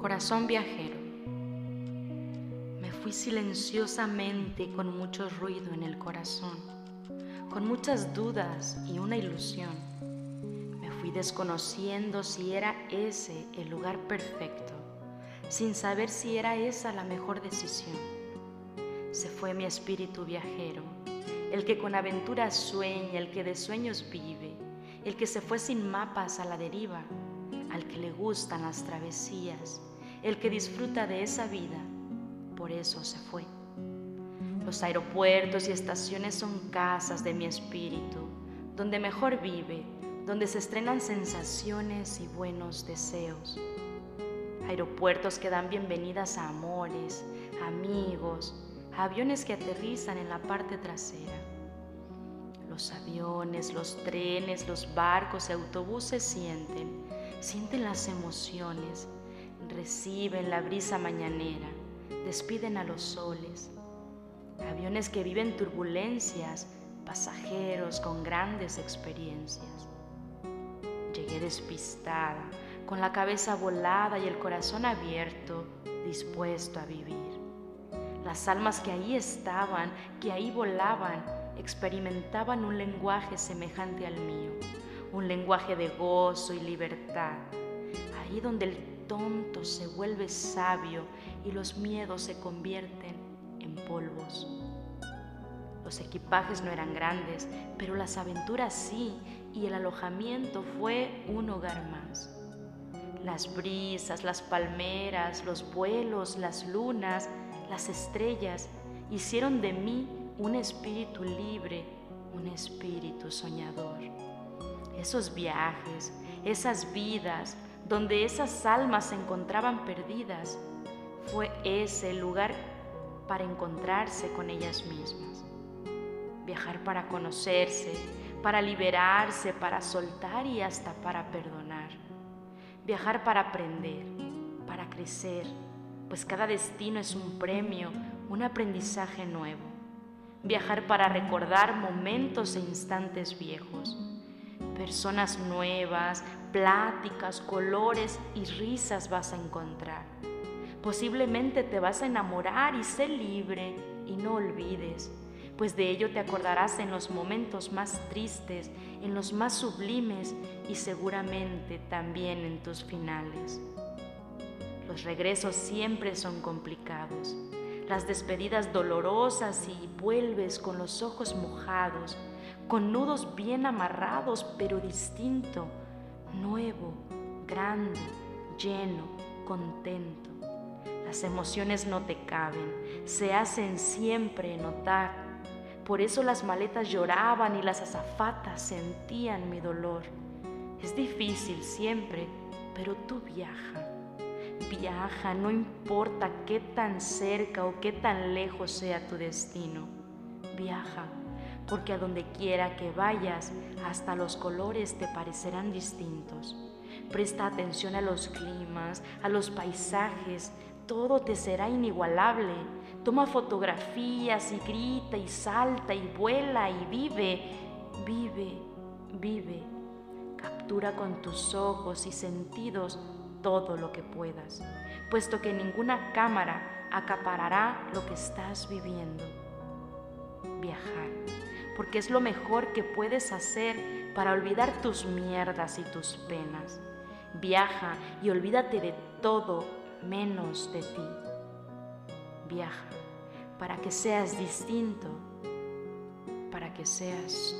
Corazón viajero. Me fui silenciosamente con mucho ruido en el corazón, con muchas dudas y una ilusión. Me fui desconociendo si era ese el lugar perfecto, sin saber si era esa la mejor decisión. Se fue mi espíritu viajero, el que con aventuras sueña, el que de sueños vive, el que se fue sin mapas a la deriva, al que le gustan las travesías, el que disfruta de esa vida, por eso se fue. Los aeropuertos y estaciones son casas de mi espíritu, donde mejor vive, donde se estrenan sensaciones y buenos deseos. Aeropuertos que dan bienvenidas a amores, amigos, aviones que aterrizan en la parte trasera. Los aviones, los trenes, los barcos y autobuses sienten, sienten las emociones, reciben la brisa mañanera, despiden a los soles. Aviones que viven turbulencias, pasajeros con grandes experiencias. Llegué despistada, con la cabeza volada y el corazón abierto, dispuesto a vivir. Las almas que ahí estaban, que ahí volaban, experimentaban un lenguaje semejante al mío, un lenguaje de gozo y libertad, ahí donde el tonto se vuelve sabio y los miedos se convierten en polvos. Los equipajes no eran grandes, pero las aventuras sí, y el alojamiento fue un hogar más. Las brisas, las palmeras, los vuelos, las lunas, las estrellas hicieron de mí un espíritu libre, un espíritu soñador. Esos viajes, esas vidas, donde esas almas se encontraban perdidas, fue ese el lugar para encontrarse con ellas mismas. Viajar para conocerse, para liberarse, para soltar y hasta para perdonar. Viajar para aprender, para crecer, pues cada destino es un premio, un aprendizaje nuevo. Viajar para recordar momentos e instantes viejos personas nuevas, pláticas, colores y risas vas a encontrar. Posiblemente te vas a enamorar y sé libre y no olvides, pues de ello te acordarás en los momentos más tristes, en los más sublimes y seguramente también en tus finales. Los regresos siempre son complicados, las despedidas dolorosas y vuelves con los ojos mojados, con nudos bien amarrados, pero distinto, nuevo, grande, lleno, contento. Las emociones no te caben, se hacen siempre notar. Por eso las maletas lloraban y las azafatas sentían mi dolor. Es difícil siempre, pero tú viaja. Viaja, no importa qué tan cerca o qué tan lejos sea tu destino. Viaja porque a donde quiera que vayas, hasta los colores te parecerán distintos. Presta atención a los climas, a los paisajes, todo te será inigualable. Toma fotografías y grita y salta y vuela y vive, vive, vive. Captura con tus ojos y sentidos todo lo que puedas, puesto que ninguna cámara acaparará lo que estás viviendo. Viajar porque es lo mejor que puedes hacer para olvidar tus mierdas y tus penas. Viaja y olvídate de todo menos de ti. Viaja para que seas distinto, para que seas